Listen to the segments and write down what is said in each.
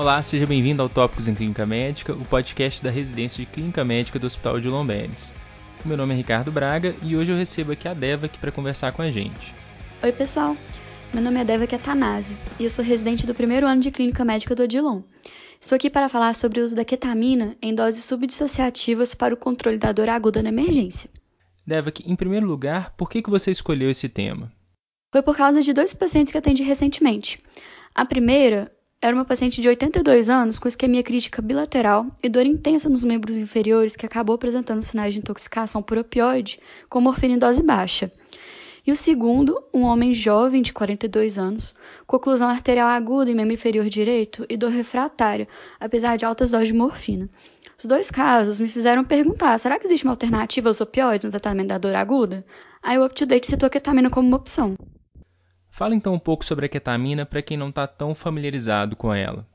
Olá, seja bem-vindo ao Tópicos em Clínica Médica, o podcast da residência de Clínica Médica do Hospital de Lomberes. Meu nome é Ricardo Braga e hoje eu recebo aqui a Deva aqui para conversar com a gente. Oi, pessoal. Meu nome é Deva Ketanase e eu sou residente do primeiro ano de Clínica Médica do Odilon. Estou aqui para falar sobre o uso da ketamina em doses subdissociativas para o controle da dor aguda na emergência. Devak, em primeiro lugar, por que, que você escolheu esse tema? Foi por causa de dois pacientes que atendi recentemente. A primeira era uma paciente de 82 anos com isquemia crítica bilateral e dor intensa nos membros inferiores que acabou apresentando sinais de intoxicação por opioide com morfina em dose baixa. E o segundo, um homem jovem de 42 anos, com oclusão arterial aguda em membro inferior direito e dor refratária, apesar de altas doses de morfina. Os dois casos me fizeram perguntar: será que existe uma alternativa aos opioides no tratamento da dor aguda? Aí o UpToDate citou a ketamina como uma opção. Fala então um pouco sobre a ketamina para quem não está tão familiarizado com ela.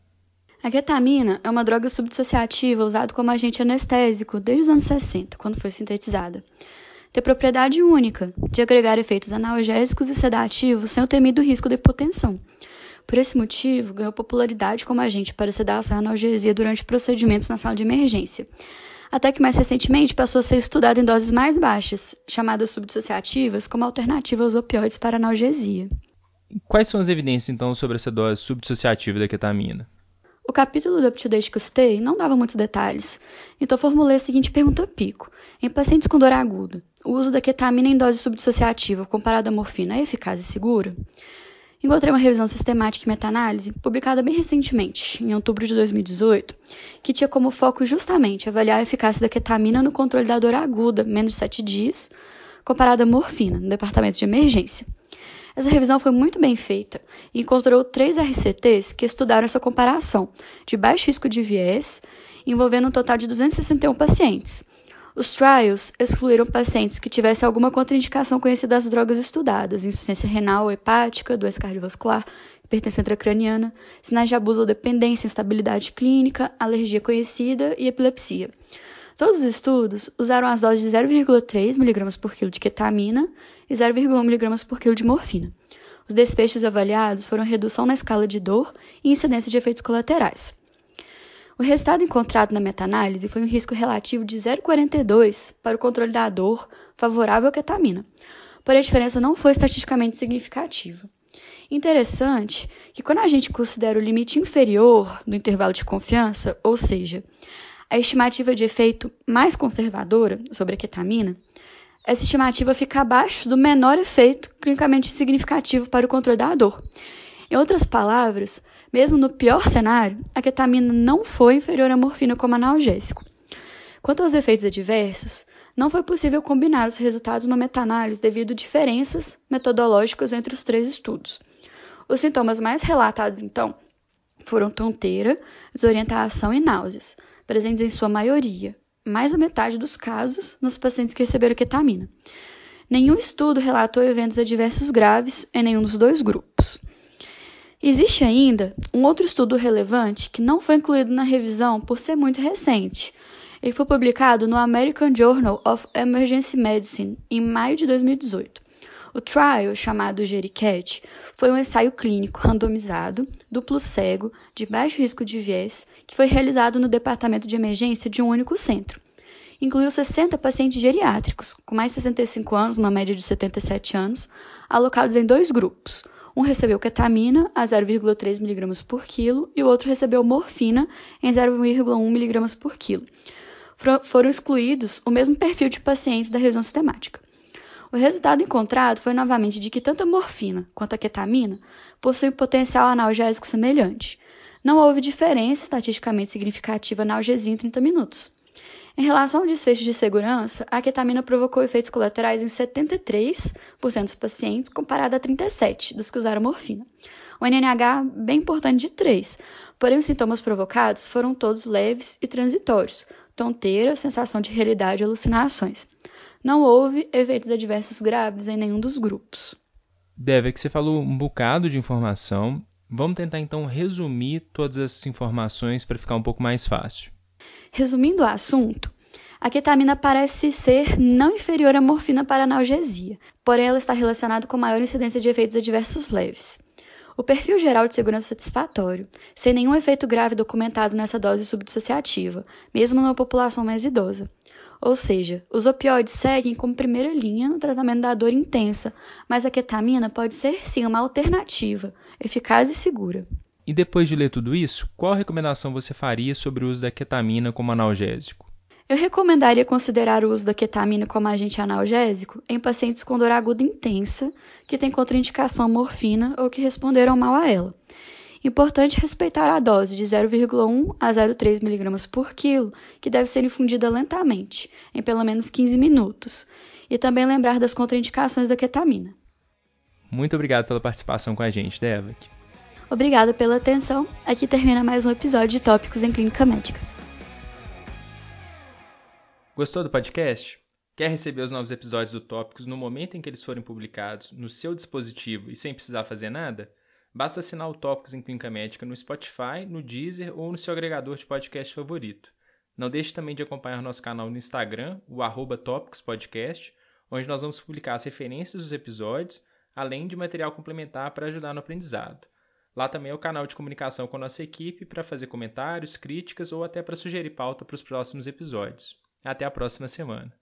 A ketamina é uma droga subdissociativa usada como agente anestésico desde os anos 60, quando foi sintetizada. Tem propriedade única de agregar efeitos analgésicos e sedativos sem o temido risco de hipotensão. Por esse motivo, ganhou popularidade como agente para sedação e analgesia durante procedimentos na sala de emergência. Até que mais recentemente passou a ser estudado em doses mais baixas, chamadas subdissociativas, como alternativa aos opioides para analgesia. Quais são as evidências, então, sobre essa dose subdissociativa da ketamina? O capítulo do UpToDate que eu citei não dava muitos detalhes, então formulei a seguinte pergunta pico. Em pacientes com dor aguda, o uso da ketamina em dose subdissociativa comparado à morfina é eficaz e seguro? Encontrei uma revisão sistemática e meta-análise, publicada bem recentemente, em outubro de 2018, que tinha como foco justamente avaliar a eficácia da ketamina no controle da dor aguda, menos de 7 dias, comparada à morfina, no departamento de emergência. Essa revisão foi muito bem feita e encontrou três RCTs que estudaram essa comparação, de baixo risco de viés, envolvendo um total de 261 pacientes, os trials excluíram pacientes que tivessem alguma contraindicação conhecida das drogas estudadas, insuficiência renal, hepática, doença cardiovascular, hipertensão intracraniana, sinais de abuso ou dependência, instabilidade clínica, alergia conhecida e epilepsia. Todos os estudos usaram as doses de 0,3 mg por quilo de ketamina e 0,1 mg por quilo de morfina. Os desfechos avaliados foram redução na escala de dor e incidência de efeitos colaterais. O resultado encontrado na meta-análise foi um risco relativo de 0,42 para o controle da dor favorável à ketamina, porém a diferença não foi estatisticamente significativa. Interessante que quando a gente considera o limite inferior do intervalo de confiança, ou seja, a estimativa de efeito mais conservadora sobre a ketamina, essa estimativa fica abaixo do menor efeito clinicamente significativo para o controle da dor. Em outras palavras, mesmo no pior cenário, a ketamina não foi inferior à morfina como analgésico. Quanto aos efeitos adversos, não foi possível combinar os resultados numa meta-análise devido a diferenças metodológicas entre os três estudos. Os sintomas mais relatados, então, foram tonteira, desorientação e náuseas, presentes em sua maioria, mais da metade dos casos nos pacientes que receberam ketamina. Nenhum estudo relatou eventos adversos graves em nenhum dos dois grupos. Existe ainda um outro estudo relevante que não foi incluído na revisão por ser muito recente. Ele foi publicado no American Journal of Emergency Medicine em maio de 2018. O trial, chamado Jericat, foi um ensaio clínico randomizado, duplo cego, de baixo risco de viés, que foi realizado no departamento de emergência de um único centro. Incluiu 60 pacientes geriátricos, com mais de 65 anos, uma média de 77 anos, alocados em dois grupos, um recebeu ketamina a 0,3 mg por quilo e o outro recebeu morfina em 0,1 mg por quilo. Foram excluídos o mesmo perfil de pacientes da revisão sistemática. O resultado encontrado foi novamente de que tanto a morfina quanto a ketamina possuem potencial analgésico semelhante. Não houve diferença estatisticamente significativa na analgesia em 30 minutos. Em relação ao desfecho de segurança, a ketamina provocou efeitos colaterais em 73% dos pacientes, comparado a 37% dos que usaram morfina. O NNH bem importante de 3, porém os sintomas provocados foram todos leves e transitórios, tonteira, sensação de realidade e alucinações. Não houve efeitos adversos graves em nenhum dos grupos. Deve, que você falou um bocado de informação. Vamos tentar então resumir todas essas informações para ficar um pouco mais fácil. Resumindo o assunto, a ketamina parece ser não inferior à morfina para analgesia, porém ela está relacionada com maior incidência de efeitos adversos leves. O perfil geral de segurança é satisfatório, sem nenhum efeito grave documentado nessa dose subdissociativa, mesmo numa população mais idosa. Ou seja, os opioides seguem como primeira linha no tratamento da dor intensa, mas a ketamina pode ser sim uma alternativa, eficaz e segura. E depois de ler tudo isso, qual recomendação você faria sobre o uso da ketamina como analgésico? Eu recomendaria considerar o uso da ketamina como agente analgésico em pacientes com dor aguda intensa, que têm contraindicação à morfina ou que responderam mal a ela. Importante respeitar a dose de 0,1 a 0,3 mg por quilo, que deve ser infundida lentamente, em pelo menos 15 minutos, e também lembrar das contraindicações da ketamina. Muito obrigado pela participação com a gente, Devak. Obrigada pela atenção. Aqui termina mais um episódio de Tópicos em Clínica Médica. Gostou do podcast? Quer receber os novos episódios do Tópicos no momento em que eles forem publicados, no seu dispositivo e sem precisar fazer nada? Basta assinar o Tópicos em Clínica Médica no Spotify, no Deezer ou no seu agregador de podcast favorito. Não deixe também de acompanhar nosso canal no Instagram, o arroba Podcast, onde nós vamos publicar as referências dos episódios, além de material complementar para ajudar no aprendizado. Lá também é o canal de comunicação com a nossa equipe para fazer comentários, críticas ou até para sugerir pauta para os próximos episódios. Até a próxima semana.